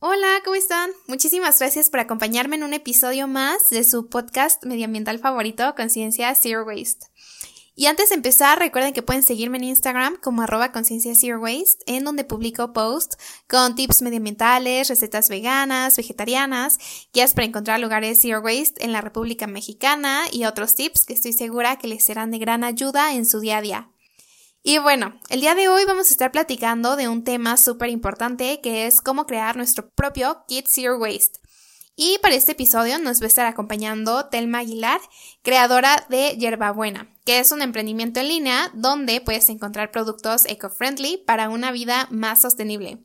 Hola, ¿cómo están? Muchísimas gracias por acompañarme en un episodio más de su podcast medioambiental favorito, Conciencia Zero Waste. Y antes de empezar, recuerden que pueden seguirme en Instagram como arroba conciencia zero waste, en donde publico posts con tips medioambientales, recetas veganas, vegetarianas, guías para encontrar lugares zero waste en la República Mexicana y otros tips que estoy segura que les serán de gran ayuda en su día a día. Y bueno, el día de hoy vamos a estar platicando de un tema súper importante que es cómo crear nuestro propio Kit Zero Waste. Y para este episodio nos va a estar acompañando Telma Aguilar, creadora de Yerbabuena, que es un emprendimiento en línea donde puedes encontrar productos eco-friendly para una vida más sostenible.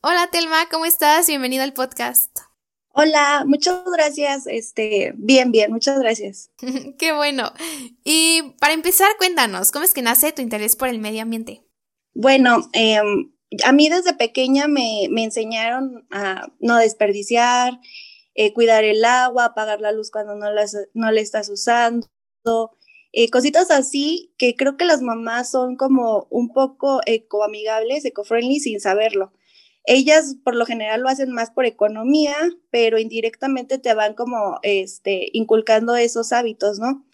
Hola Telma, ¿cómo estás? Bienvenido al podcast. Hola, muchas gracias. Este, bien, bien, muchas gracias. Qué bueno. Y para empezar, cuéntanos, ¿cómo es que nace tu interés por el medio ambiente? Bueno, em, a mí desde pequeña me, enseñaron a no desperdiciar, eh, cuidar el agua, apagar la luz cuando no, las, no la estás usando, eh, cositas así que creo que las mamás son como un poco ecoamigables, eco-friendly sin saberlo. Ellas por lo general lo hacen más por economía, pero indirectamente te van como este, inculcando esos hábitos, ¿no?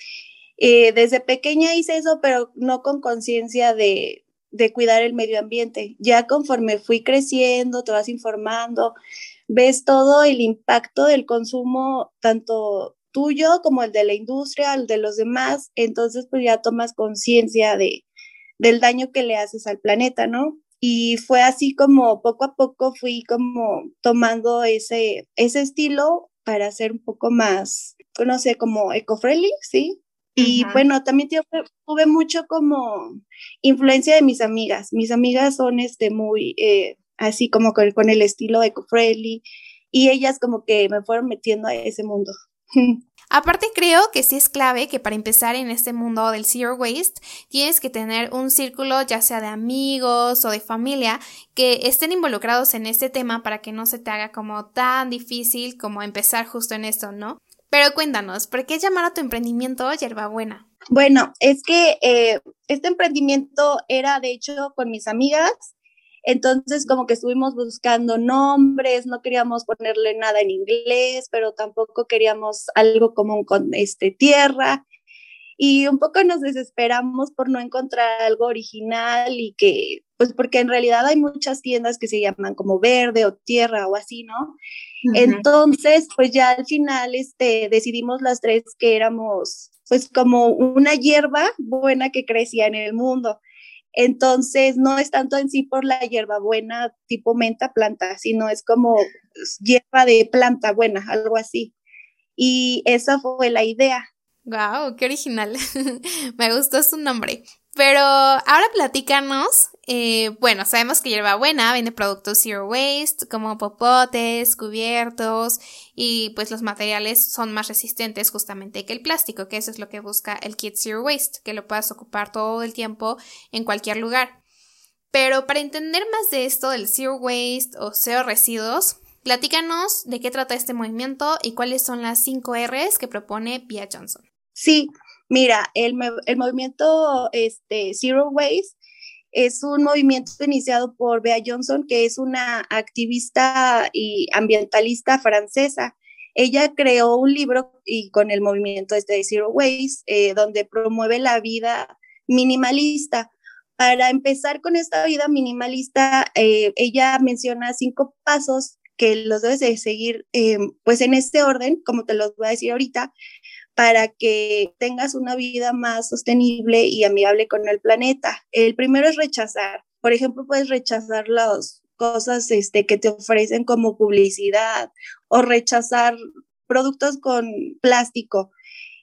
Eh, desde pequeña hice eso, pero no con conciencia de, de cuidar el medio ambiente. Ya conforme fui creciendo, te vas informando, ves todo el impacto del consumo, tanto tuyo como el de la industria, el de los demás, entonces pues ya tomas conciencia de, del daño que le haces al planeta, ¿no? Y fue así como poco a poco fui como tomando ese, ese estilo para ser un poco más, no sé, como eco-friendly, ¿sí? Y bueno, también tuve, mucho como influencia de mis amigas. Mis amigas son este muy eh, así como con, con el estilo eco-friendly y ellas como que me fueron metiendo a ese mundo. Aparte creo que sí es clave que para empezar en este mundo del zero waste tienes que tener un círculo ya sea de amigos o de familia que estén involucrados en este tema para que no se te haga como tan difícil como empezar justo en esto, ¿no? Pero cuéntanos, ¿por qué llamar a tu emprendimiento Yerbabuena? Bueno, es que eh, este emprendimiento era de hecho con mis amigas entonces, como que estuvimos buscando nombres, no queríamos ponerle nada en inglés, pero tampoco queríamos algo común con este, tierra. Y un poco nos desesperamos por no encontrar algo original y que, pues porque en realidad hay muchas tiendas que se llaman como verde o tierra o así, ¿no? Entonces, pues ya al final este, decidimos las tres que éramos pues como una hierba buena que crecía en el mundo. Entonces, no es tanto en sí por la hierbabuena tipo menta planta, sino es como hierba de planta buena, algo así. Y esa fue la idea. Wow, qué original. Me gustó su nombre. Pero ahora platícanos. Eh, bueno, sabemos que Hierbabuena vende productos zero waste, como popotes, cubiertos, y pues los materiales son más resistentes justamente que el plástico, que eso es lo que busca el kit zero waste, que lo puedas ocupar todo el tiempo en cualquier lugar. Pero para entender más de esto del zero waste o cero residuos, platícanos de qué trata este movimiento y cuáles son las 5 R's que propone Pia Johnson. Sí, Mira, el, movimiento este, Zero Waste es un movimiento iniciado por Bea Johnson, que es una activista y ambientalista francesa. Ella creó un libro y con el movimiento este Zero Waste, eh, donde promueve la vida minimalista. Para empezar con esta vida minimalista, eh, ella menciona cinco pasos que los debes de seguir, eh, pues en este orden, como te los voy a decir ahorita, para que tengas una vida más sostenible y amigable con el planeta. El primero es rechazar. Por ejemplo, puedes rechazar las cosas este, que te ofrecen como publicidad o rechazar productos con plástico.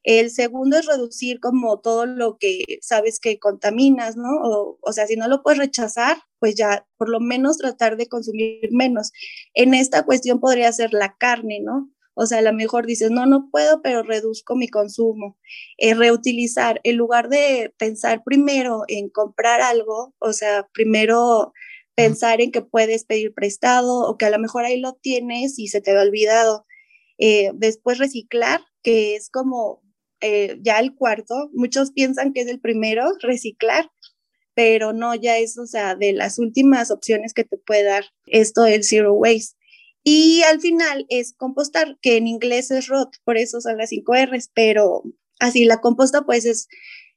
El segundo es reducir como todo lo que sabes que contaminas, ¿no? O, o, sea, si no lo puedes rechazar, pues ya por lo menos tratar de consumir menos. En esta cuestión podría ser la carne, ¿no? O sea, a lo mejor dices, no, no puedo, pero reduzco mi consumo. Eh, reutilizar, en lugar de pensar primero en comprar algo, o sea, primero pensar en que puedes pedir prestado o que a lo mejor ahí lo tienes y se te ha olvidado. Eh, después reciclar, que es como eh, ya el cuarto. Muchos piensan que es el primero, reciclar, pero no, ya es, o sea, de las últimas opciones que te puede dar esto del zero waste. Y al final es compostar, que en inglés es rot, por eso son las cinco R's, pero así la composta pues es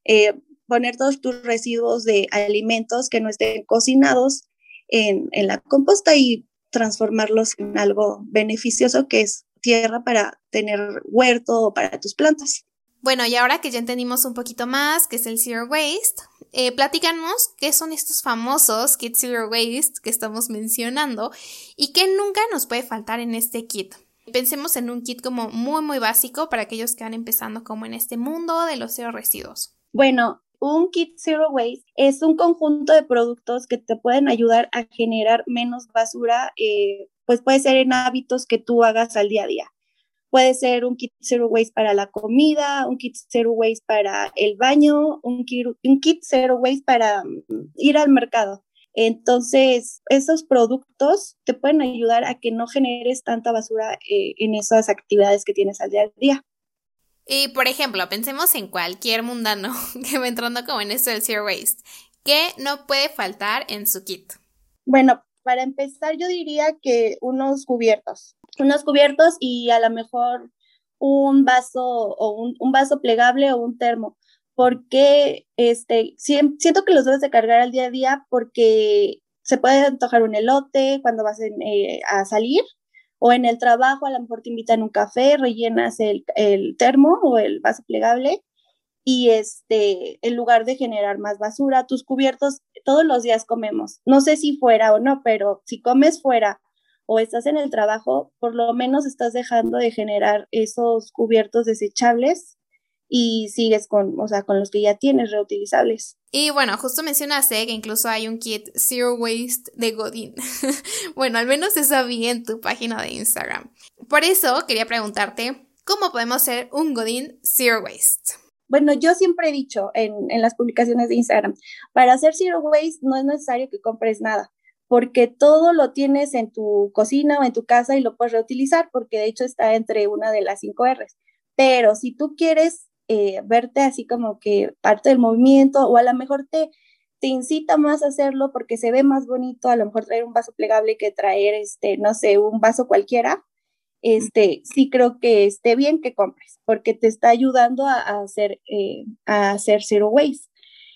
eh, poner todos tus residuos de alimentos que no estén cocinados en, en la composta y transformarlos en algo beneficioso que es tierra para tener huerto o para tus plantas. Bueno, y ahora que ya entendimos un poquito más qué es el Zero Waste, eh, platícanos qué son estos famosos kits Zero Waste que estamos mencionando y qué nunca nos puede faltar en este kit. Pensemos en un kit como muy muy básico para aquellos que van empezando como en este mundo de los cero residuos. Bueno, un kit Zero Waste es un conjunto de productos que te pueden ayudar a generar menos basura, eh, pues puede ser en hábitos que tú hagas al día a día. Puede ser un kit zero waste para la comida, un kit zero waste para el baño, un kit, un kit zero waste para mm, ir al mercado. Entonces, esos productos te pueden ayudar a que no generes tanta basura eh, en esas actividades que tienes al día a día. Y por ejemplo, pensemos en cualquier mundano que va entrando como en esto del zero waste. ¿Qué no puede faltar en su kit? Bueno, para empezar, yo diría que unos cubiertos unos cubiertos y a lo mejor un vaso o un, vaso plegable o un termo, porque este, siento que los debes de cargar al día a día porque se puede antojar un elote cuando vas eh, a salir o en el trabajo a lo mejor te invitan un café, rellenas el, el termo o el vaso plegable y este, en lugar de generar más basura, tus cubiertos todos los días comemos. No sé si fuera o no, pero si comes fuera o estás en el trabajo, por lo menos estás dejando de generar esos cubiertos desechables y sigues con, o sea, con los que ya tienes reutilizables. Y bueno, justo mencionaste que incluso hay un kit Zero Waste de Godin. bueno, al menos eso vi en tu página de Instagram. Por eso quería preguntarte, ¿cómo podemos hacer un Godin Zero Waste? Bueno, yo siempre he dicho en, en las publicaciones de Instagram, para hacer Zero Waste no es necesario que compres nada porque todo lo tienes en tu cocina o en tu casa y lo puedes reutilizar, porque de hecho está entre una de las cinco R's. Pero si tú quieres eh, verte así como que parte del movimiento o a lo mejor te, te incita más a hacerlo porque se ve más bonito, a lo mejor traer un vaso plegable que traer, este, no sé, un vaso cualquiera, este, sí creo que esté bien que compres, porque te está ayudando a, hacer, eh, a hacer zero waste.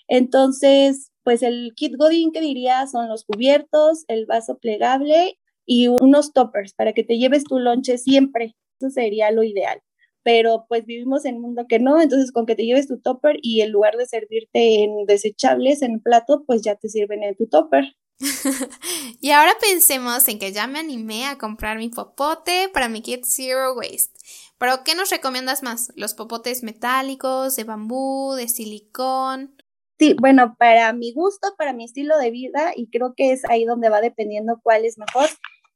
Entonces, pues el kit Godín que diría son los cubiertos, el vaso plegable y unos toppers para que te lleves tu lonche siempre. Eso sería lo ideal. Pero pues vivimos en un mundo que no, entonces con que te lleves tu topper y en lugar de servirte en desechables en plato, pues ya te sirven en tu topper. y ahora pensemos en que ya me animé a comprar mi popote para mi kit Zero Waste. Pero, ¿qué nos recomiendas más? ¿Los popotes metálicos, de bambú, de silicón? Sí, bueno, para mi gusto, para mi estilo de vida, y creo que es ahí donde va dependiendo cuál es mejor,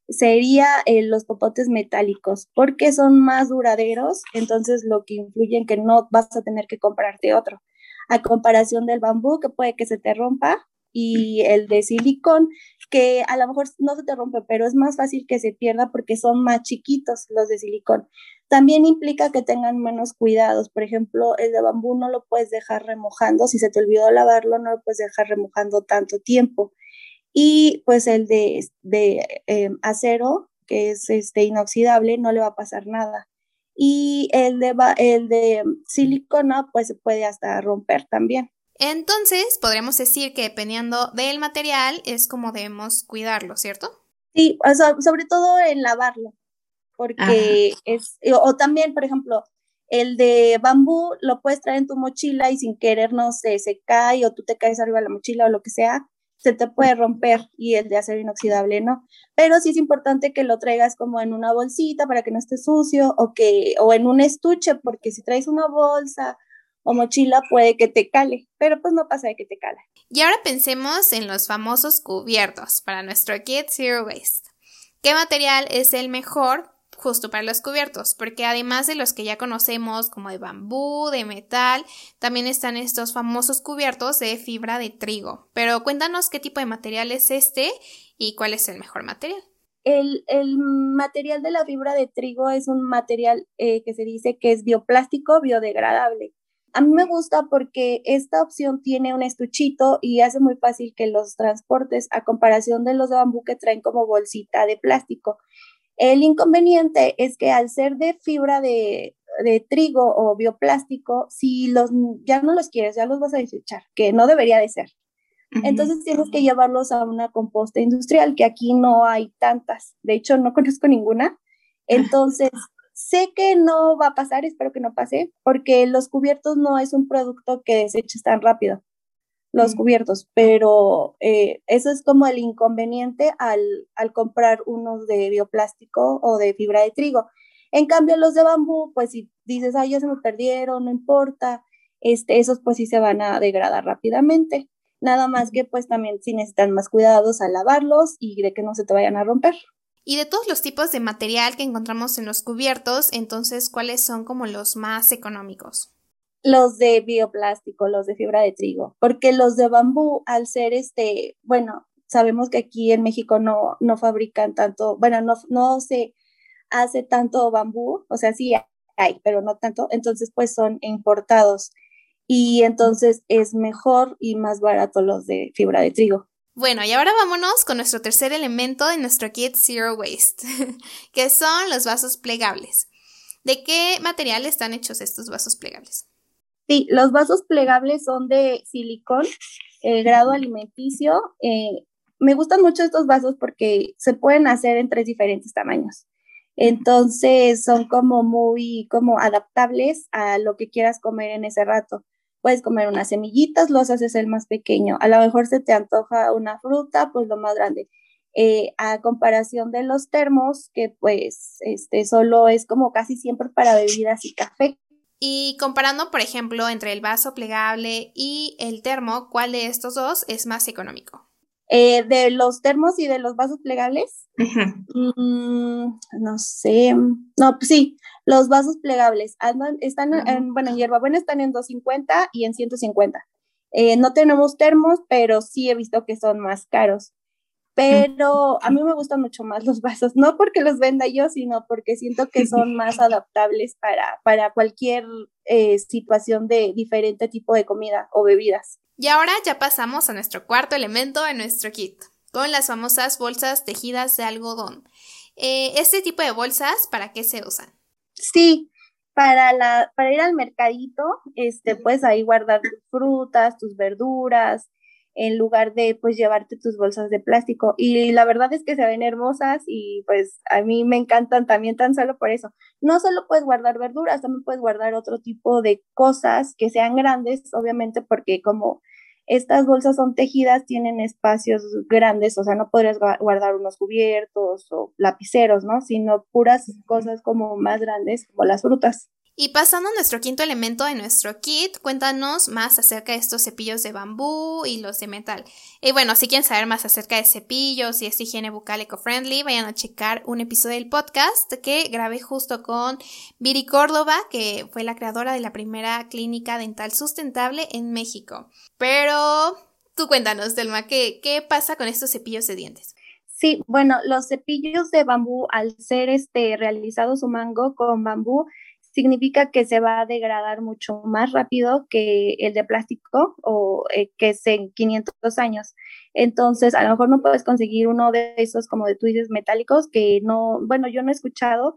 sería eh, los popotes metálicos, porque son más duraderos, entonces lo que influye en que no vas a tener que comprarte otro. A comparación del bambú, que puede que se te rompa, y el de silicón, que a lo mejor no se te rompe, pero es más fácil que se pierda porque son más chiquitos los de silicón. También implica que tengan menos cuidados. Por ejemplo, el de bambú no lo puedes dejar remojando. Si se te olvidó lavarlo, no lo puedes dejar remojando tanto tiempo. Y pues el de, de em, acero, que es este, inoxidable, no le va a pasar nada. Y el de, el de silicona, pues se puede hasta romper también. Entonces, podríamos decir que dependiendo del material es como debemos cuidarlo, ¿cierto? Sí, sobre todo en lavarlo porque es, o también, por ejemplo, el de bambú lo puedes traer en tu mochila y sin querer, no sé, se cae o tú te caes arriba de la mochila o lo que sea, se te puede romper y el de acero inoxidable no. Pero sí es importante que lo traigas como en una bolsita para que no esté sucio o que o en un estuche porque si traes una bolsa o mochila puede que te cale, pero pues no pasa de que te cale. Y ahora pensemos en los famosos cubiertos para nuestro kit Zero Waste. ¿Qué material es el mejor justo para los cubiertos? Porque además de los que ya conocemos como de bambú, de metal, también están estos famosos cubiertos de fibra de trigo. Pero cuéntanos qué tipo de material es este y cuál es el mejor material. El, material de la fibra de trigo es un material eh, que se dice que es bioplástico biodegradable. A mí me gusta porque esta opción tiene un estuchito y hace muy fácil que los transportes, a comparación de los de bambú que traen como bolsita de plástico. El inconveniente es que al ser de fibra de, trigo o bioplástico, si los ya no los quieres, ya los vas a desechar, que no debería de ser. Entonces tienes que llevarlos a una composta industrial, que aquí no hay tantas. De hecho, no conozco ninguna. Entonces, Sé que no va a pasar, espero que no pase, porque los cubiertos no es un producto que deseches tan rápido, los cubiertos, pero eh, eso es como el inconveniente al, al comprar unos de bioplástico o de fibra de trigo. En cambio, los de bambú, pues si dices, ay, ya se me perdieron, no importa, este, esos pues sí se van a degradar rápidamente. Nada más que pues también si necesitan más cuidados al lavarlos y de que no se te vayan a romper. Y de todos los tipos de material que encontramos en los cubiertos, entonces, ¿cuáles son como los más económicos? Los de bioplástico, los de fibra de trigo, porque los de bambú, al ser este, bueno, sabemos que aquí en México no, no fabrican tanto, bueno, no, no se hace tanto bambú, o sea, sí hay, pero no tanto, entonces pues son importados y entonces es mejor y más barato los de fibra de trigo. Bueno, y ahora vámonos con nuestro tercer elemento de nuestro kit Zero Waste, que son los vasos plegables. ¿De qué material están hechos estos vasos plegables? Sí, los vasos plegables son de silicón, grado alimenticio. Eh, me gustan mucho estos vasos porque se pueden hacer en tres diferentes tamaños. Entonces son como muy como adaptables a lo que quieras comer en ese rato puedes comer unas semillitas, los haces el más pequeño. A lo mejor se te antoja una fruta, pues lo más grande. Eh, a comparación de los termos, que pues este solo es como casi siempre para bebidas y café. Y comparando, por ejemplo, entre el vaso plegable y el termo, ¿cuál de estos dos es más económico? Eh, de los termos y de los vasos plegables, mm, no sé, no, pues sí, los vasos plegables andan, están en, bueno, en hierbabuena están en 250 y en 150. Eh, no tenemos termos, pero sí he visto que son más caros. Pero a mí me gustan mucho más los vasos, no porque los venda yo, sino porque siento que son más adaptables para, para cualquier eh, situación de diferente tipo de comida o bebidas. Y ahora ya pasamos a nuestro cuarto elemento de nuestro kit, con las famosas bolsas tejidas de algodón. Eh, este tipo de bolsas, ¿para qué se usan? Sí, para, la, para ir al mercadito, este, puedes ahí guardar tus frutas, tus verduras, en lugar de pues llevarte tus bolsas de plástico. Y la verdad es que se ven hermosas y pues a mí me encantan también tan solo por eso. No solo puedes guardar verduras, también puedes guardar otro tipo de cosas que sean grandes, obviamente porque como estas bolsas son tejidas, tienen espacios grandes, o sea, no podrías guardar unos cubiertos o lapiceros, ¿no? Sino puras cosas como más grandes, como las frutas. Y pasando a nuestro quinto elemento de nuestro kit, cuéntanos más acerca de estos cepillos de bambú y los de metal. Y bueno, si quieren saber más acerca de cepillos y esta higiene bucal eco-friendly, vayan a checar un episodio del podcast que grabé justo con Viri Córdoba, que fue la creadora de la primera clínica dental sustentable en México. Pero tú cuéntanos, Delma, ¿qué, qué pasa con estos cepillos de dientes? Sí, bueno, los cepillos de bambú, al ser este realizado su mango con bambú, significa que se va a degradar mucho más rápido que el de plástico o eh, que es en 500 años. Entonces, a lo mejor no puedes conseguir uno de esos como de dices metálicos que no, bueno, yo no he escuchado,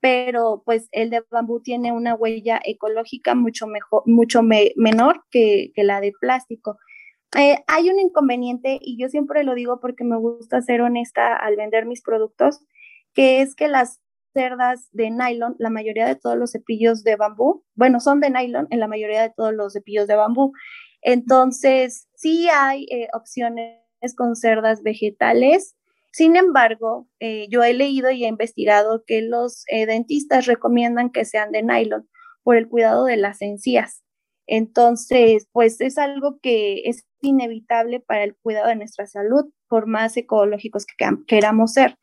pero pues el de bambú tiene una huella ecológica mucho mejor, mucho menor que, la de plástico. Eh, hay un inconveniente y yo siempre lo digo porque me gusta ser honesta al vender mis productos, que es que las cerdas de nylon, la mayoría de todos los cepillos de bambú, bueno, son de nylon en la mayoría de todos los cepillos de bambú. Entonces, sí hay eh, opciones con cerdas vegetales. Sin embargo, eh, yo he leído y he investigado que los eh, dentistas recomiendan que sean de nylon por el cuidado de las encías. Entonces, pues es algo que es inevitable para el cuidado de nuestra salud, por más ecológicos que queramos ser.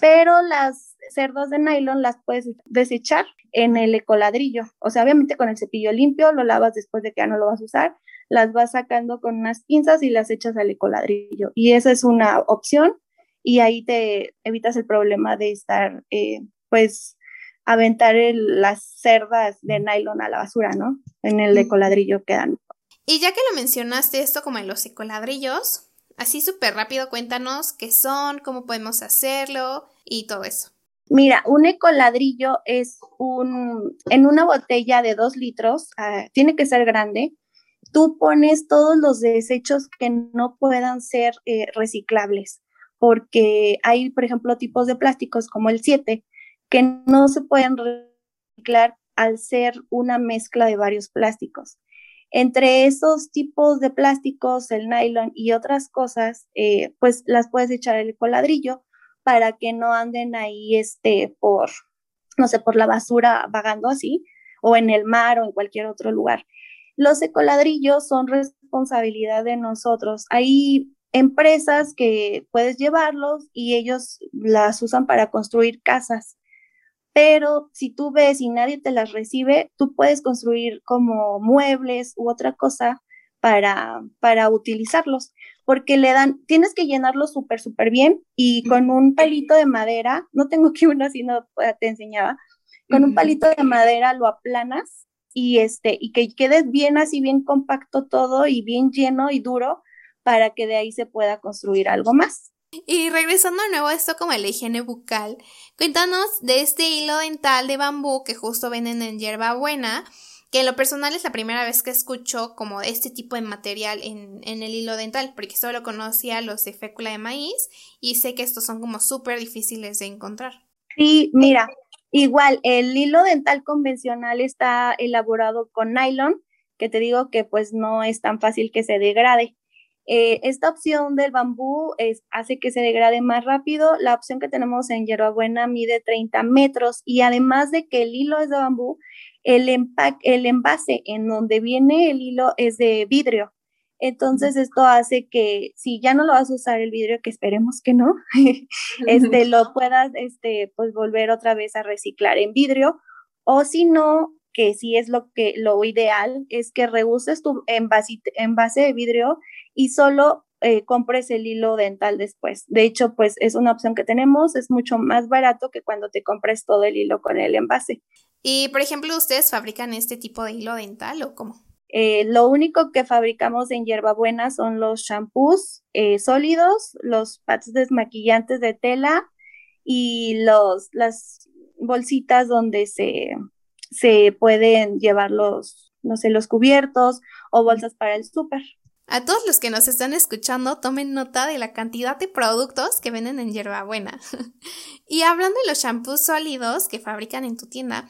Pero las cerdas de nylon las puedes desechar en el ecoladrillo. O sea, obviamente con el cepillo limpio, lo lavas después de que ya no lo vas a usar, las vas sacando con unas pinzas y las echas al ecoladrillo. Y esa es una opción y ahí te evitas el problema de estar, eh, pues, aventar las cerdas de nylon a la basura, ¿no? En el ecoladrillo quedan. Y ya que lo mencionaste esto como en los ecoladrillos, así súper rápido cuéntanos qué son, cómo podemos hacerlo y todo eso. Mira, un ecoladrillo es un, en una botella de dos litros, ah, tiene que ser grande, tú pones todos los desechos que no puedan ser eh, reciclables, porque hay, por ejemplo, tipos de plásticos como el 7 que no se pueden reciclar al ser una mezcla de varios plásticos. Entre esos tipos de plásticos, el nylon y otras cosas, eh, pues las puedes echar el coladrillo para que no anden ahí este, por, no sé, por la basura vagando así, o en el mar o en cualquier otro lugar. Los ecoladrillos son responsabilidad de nosotros. Hay empresas que puedes llevarlos y ellos las usan para construir casas. Pero si tú ves y nadie te las recibe, tú puedes construir como muebles u otra cosa para, para utilizarlos, porque le dan, tienes que llenarlo súper, súper bien y con un palito de madera, no tengo que uno así, no te enseñaba, con un palito de madera lo aplanas y este y que quede bien así bien compacto todo y bien lleno y duro para que de ahí se pueda construir algo más. Y regresando de nuevo a esto como la higiene bucal, cuéntanos de este hilo dental de bambú que justo venden en Buena, que en lo personal es la primera vez que escucho como este tipo de material en, en el hilo dental, porque solo conocía los de fécula de maíz y sé que estos son como súper difíciles de encontrar. Sí, mira, Igual, el hilo dental convencional está elaborado con nylon, que te digo que pues no es tan fácil que se degrade. Eh, esta opción del bambú es, hace que se degrade más rápido. La opción que tenemos en hierbabuena mide 30 metros y además de que el hilo es de bambú, el, el envase en donde viene el hilo es de vidrio. Entonces esto hace que si ya no lo vas a usar el vidrio, que esperemos que no, este, lo puedas este, pues volver otra vez a reciclar en vidrio o si no, que sí es lo que lo ideal es que reuses tu envase, envase de vidrio y solo eh, compres el hilo dental después. De hecho, pues es una opción que tenemos, es mucho más barato que cuando te compres todo el hilo con el envase. Y, por ejemplo, ¿ustedes fabrican este tipo de hilo dental o cómo? Eh, lo único que fabricamos en hierbabuena son los shampoos eh, sólidos, los pads desmaquillantes de tela y los, las bolsitas donde se, se pueden llevar los, no sé, los cubiertos o bolsas para el súper. A todos los que nos están escuchando, tomen nota de la cantidad de productos que venden en Hierbabuena. y hablando de los shampoos sólidos que fabrican en tu tienda,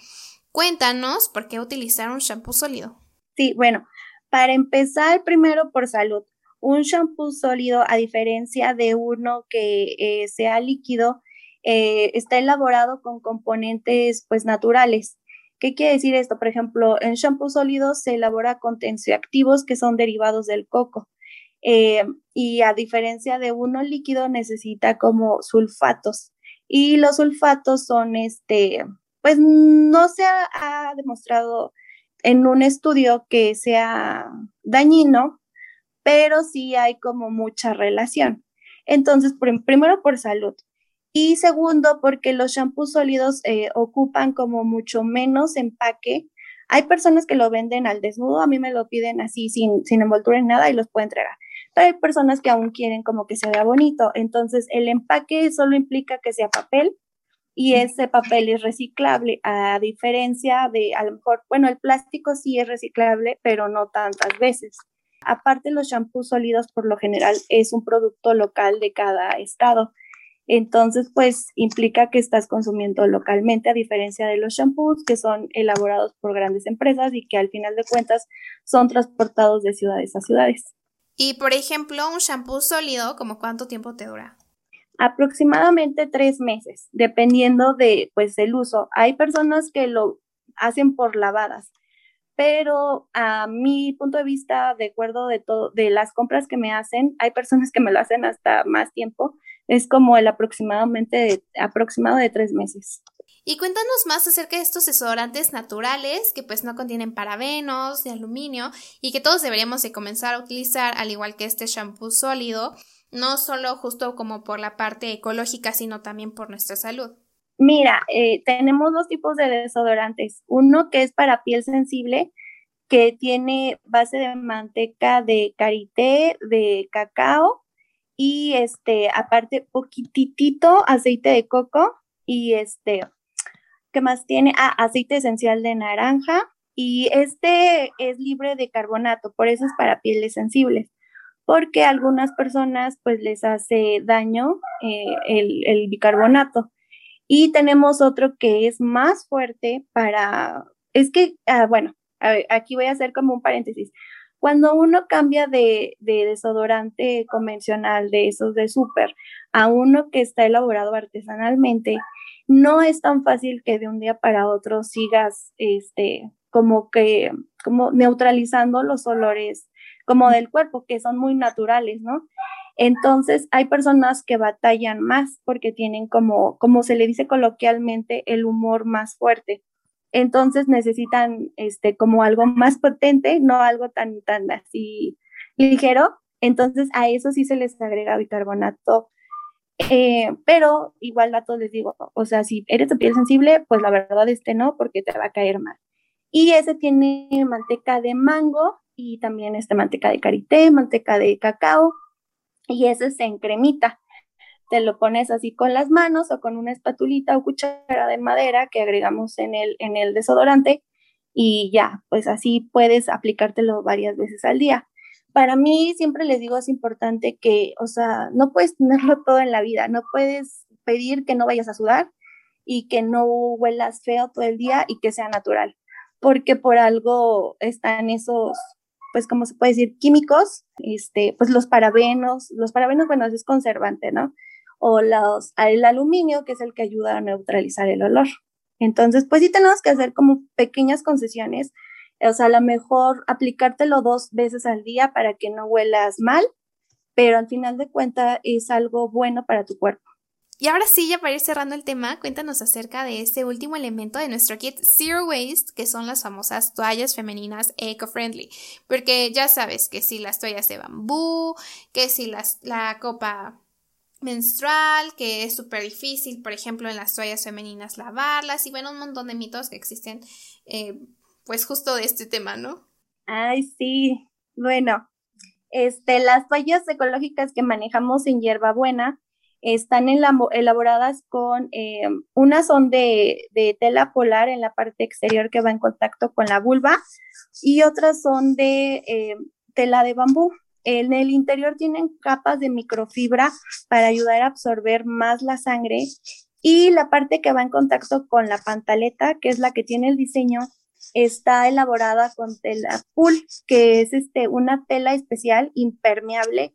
cuéntanos por qué utilizar un shampoo sólido. Sí, bueno, para empezar, primero por salud. Un shampoo sólido, a diferencia de uno que eh, sea líquido, eh, está elaborado con componentes pues naturales. ¿Qué quiere decir esto? Por ejemplo, en shampoo sólido se elabora con tensioactivos que son derivados del coco. Eh, y a diferencia de uno líquido necesita como sulfatos. Y los sulfatos son este, pues no se ha demostrado en un estudio que sea dañino, pero sí hay como mucha relación. Entonces, primero por salud. Y segundo, porque los shampoos sólidos eh, ocupan como mucho menos empaque. Hay personas que lo venden al desnudo, a mí me lo piden así sin, sin envoltura en nada y los puedo entregar. Pero hay personas que aún quieren como que se vea bonito. Entonces, el empaque solo implica que sea papel y ese papel es reciclable, a diferencia de, a lo mejor, bueno, el plástico sí es reciclable, pero no tantas veces. Aparte, los shampoos sólidos por lo general es un producto local de cada estado. Entonces, pues implica que estás consumiendo localmente, a diferencia de los shampoos que son elaborados por grandes empresas y que al final de cuentas son transportados de ciudades a ciudades. Y por ejemplo, un shampoo sólido, ¿como cuánto tiempo te dura? Aproximadamente tres meses, dependiendo de pues el uso. Hay personas que lo hacen por lavadas, pero a mi punto de vista, de acuerdo de todo, de las compras que me hacen, hay personas que me lo hacen hasta más tiempo. Es como el aproximadamente aproximado de tres meses. Y cuéntanos más acerca de estos desodorantes naturales que pues no contienen parabenos de aluminio y que todos deberíamos de comenzar a utilizar al igual que este shampoo sólido, no solo justo como por la parte ecológica, sino también por nuestra salud. Mira, eh, tenemos dos tipos de desodorantes. Uno que es para piel sensible, que tiene base de manteca de karité, de cacao y este, aparte, poquitito aceite de coco y este, ¿Qué más tiene? Ah, aceite esencial de naranja. Y este es libre de carbonato, por eso es para pieles sensibles, porque algunas personas pues les hace daño eh, el, bicarbonato. Y tenemos otro que es más fuerte para, es que, ah, bueno, aquí voy a hacer como un paréntesis. Cuando uno cambia de, de, desodorante convencional, de esos de súper, a uno que está elaborado artesanalmente, no es tan fácil que de un día para otro sigas, este, como que, como neutralizando los olores como del cuerpo, que son muy naturales, ¿no? Entonces, hay personas que batallan más porque tienen como, como se le dice coloquialmente, el humor más fuerte. Entonces necesitan este como algo más potente, no algo tan tan así ligero. Entonces a eso sí se les agrega bicarbonato eh, pero igual a todos les digo, o sea, si eres de piel sensible, pues la verdad este no, porque te va a caer mal. Y ese tiene manteca de mango y también este manteca de karité, manteca de cacao, y ese se encremita. Te lo pones así con las manos o con una espatulita o cuchara de madera que agregamos en el, en el desodorante y ya, pues así puedes aplicártelo varias veces al día para mí siempre les digo es importante que, o sea, no puedes tenerlo todo en la vida, no puedes pedir que no vayas a sudar y que no huelas feo todo el día y que sea natural, porque por algo están esos, pues, como se puede decir, químicos, este, pues los parabenos, los parabenos, bueno, es conservante, ¿no? O los, el aluminio, que es el que ayuda a neutralizar el olor. Entonces, pues sí tenemos que hacer como pequeñas concesiones o sea, a lo mejor aplicártelo dos veces al día para que no huelas mal, pero al final de cuentas es algo bueno para tu cuerpo. Y ahora sí, ya para ir cerrando el tema, cuéntanos acerca de este último elemento de nuestro kit Zero Waste, que son las famosas toallas femeninas eco-friendly. Porque ya sabes que si las toallas de bambú, que si las, la copa menstrual, que es súper difícil, por ejemplo, en las toallas femeninas lavarlas, y bueno, un montón de mitos que existen eh, pues justo de este tema, ¿no? Ay, sí. Bueno, este, las toallas ecológicas que manejamos en Hierbabuena están elaboradas con, eh, unas son de, tela polar en la parte exterior que va en contacto con la vulva y otras son de eh, tela de bambú. En el interior tienen capas de microfibra para ayudar a absorber más la sangre y la parte que va en contacto con la pantaleta, que es la que tiene el diseño, está elaborada con tela pool, que es este, una tela especial impermeable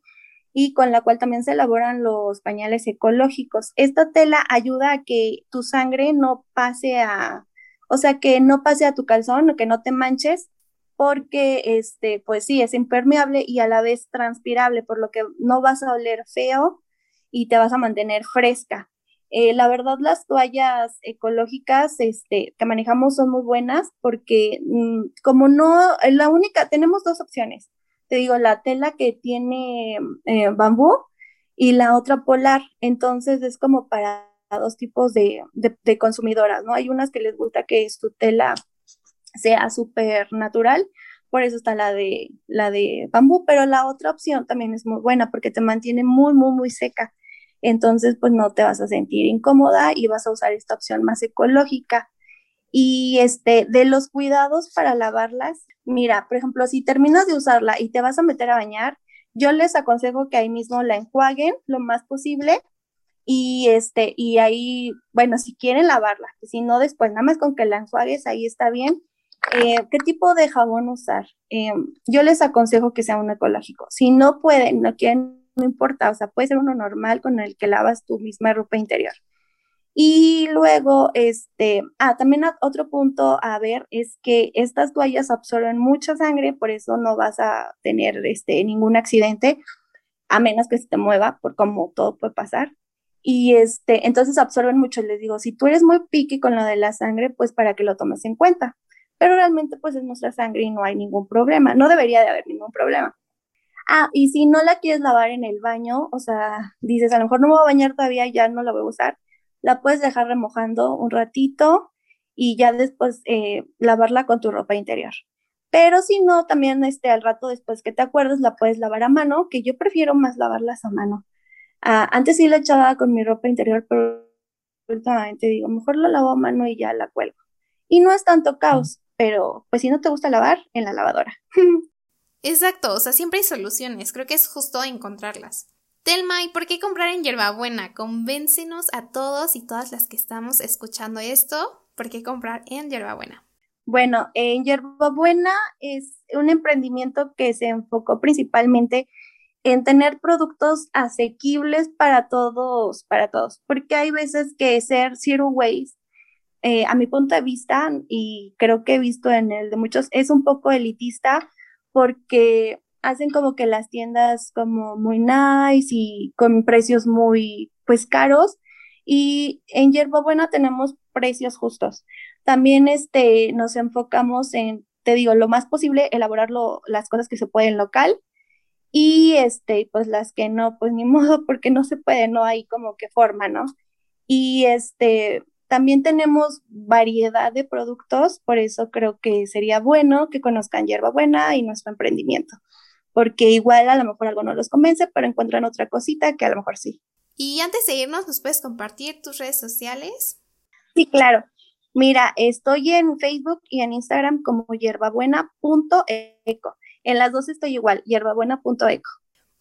y con la cual también se elaboran los pañales ecológicos. Esta tela ayuda a que tu sangre no pase a, o sea, que no pase a tu calzón o que no te manches, porque este, pues sí, es impermeable y a la vez transpirable, por lo que no vas a oler feo y te vas a mantener fresca. Eh, la verdad, las toallas ecológicas este, que manejamos son muy buenas porque mm, como no, la única, tenemos dos opciones. Te digo, la tela que tiene eh, bambú y la otra polar. Entonces es como para dos tipos de, de, consumidoras, ¿no? Hay unas que les gusta que su tela sea súper natural, por eso está la de, la de bambú, pero la otra opción también es muy buena porque te mantiene muy, muy, muy seca entonces pues no te vas a sentir incómoda y vas a usar esta opción más ecológica. Y este, de los cuidados para lavarlas, mira, por ejemplo, si terminas de usarla y te vas a meter a bañar, yo les aconsejo que ahí mismo la enjuaguen lo más posible y este, y ahí, bueno, si quieren lavarla, si no después, nada más con que la enjuagues, ahí está bien. Eh, ¿Qué tipo de jabón usar? Em, yo les aconsejo que sea un ecológico. Si no pueden, no quieren, no importa, o sea, puede ser uno normal con el que lavas tu misma ropa interior. Y luego, este, ah, también otro punto a ver es que estas toallas absorben mucha sangre, por eso no vas a tener este, ningún accidente, a menos que se te mueva, por como todo puede pasar. Y este, entonces absorben mucho. Les digo, si tú eres muy piqui con lo de la sangre, pues para que lo tomes en cuenta. Pero realmente, pues es nuestra sangre y no hay ningún problema. No debería de haber ningún problema. Ah, y si no la quieres lavar en el baño, o sea, dices, a lo mejor no me voy a bañar todavía, ya no la voy a usar la puedes dejar remojando un ratito y ya después eh, lavarla con tu ropa interior. Pero si no, también este, al rato después que te acuerdes, la puedes lavar a mano, que yo prefiero más lavarlas a mano. Ah, antes sí la echaba con mi ropa interior, pero últimamente digo, mejor la lavo a mano y ya la cuelgo. Y no es tanto caos, pero pues si no te gusta lavar, en la lavadora. Exacto, o sea, siempre hay soluciones, creo que es justo encontrarlas. Telma, ¿y por qué comprar en Yerbabuena? Convéncenos a todos y todas las que estamos escuchando esto, ¿por qué comprar en Yerbabuena? Bueno, en Yerbabuena es un emprendimiento que se enfocó principalmente en tener productos asequibles para todos, para todos, porque hay veces que ser zero waste, eh, a mi punto de vista, y creo que he visto en el de muchos, es un poco elitista porque hacen como que las tiendas como muy nice y con precios muy pues caros y en Yerba Buena tenemos precios justos. También este nos enfocamos en te digo lo más posible elaborar las cosas que se pueden local y este pues las que no pues ni modo porque no se puede, no hay como que forma, ¿no? Y este también tenemos variedad de productos, por eso creo que sería bueno que conozcan Yerba Buena y nuestro emprendimiento porque igual a lo mejor algo no los convence, pero encuentran otra cosita que a lo mejor sí. Y antes de irnos, ¿nos puedes compartir tus redes sociales? Sí, claro. Mira, estoy en Facebook y en Instagram como hierbabuena.eco. En las dos estoy igual, hierbabuena.eco.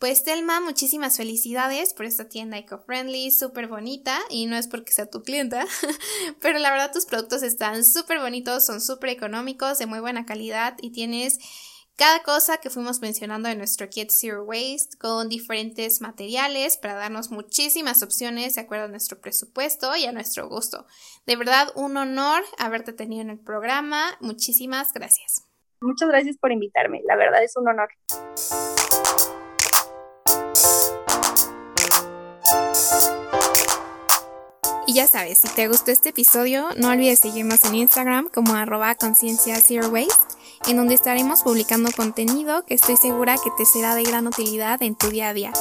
Pues Telma, muchísimas felicidades por esta tienda eco-friendly, súper bonita, y no es porque sea tu clienta, pero la verdad tus productos están súper bonitos, son súper económicos, de muy buena calidad y tienes cada cosa que fuimos mencionando en nuestro Kit Zero Waste con diferentes materiales para darnos muchísimas opciones de acuerdo a nuestro presupuesto y a nuestro gusto. De verdad, un honor haberte tenido en el programa. Muchísimas gracias. Muchas gracias por invitarme. La verdad es un honor. Y ya sabes, si te gustó este episodio, no olvides seguirnos en Instagram como arroba conciencia zero waste en donde estaremos publicando contenido que estoy segura que te será de gran utilidad en tu día a día.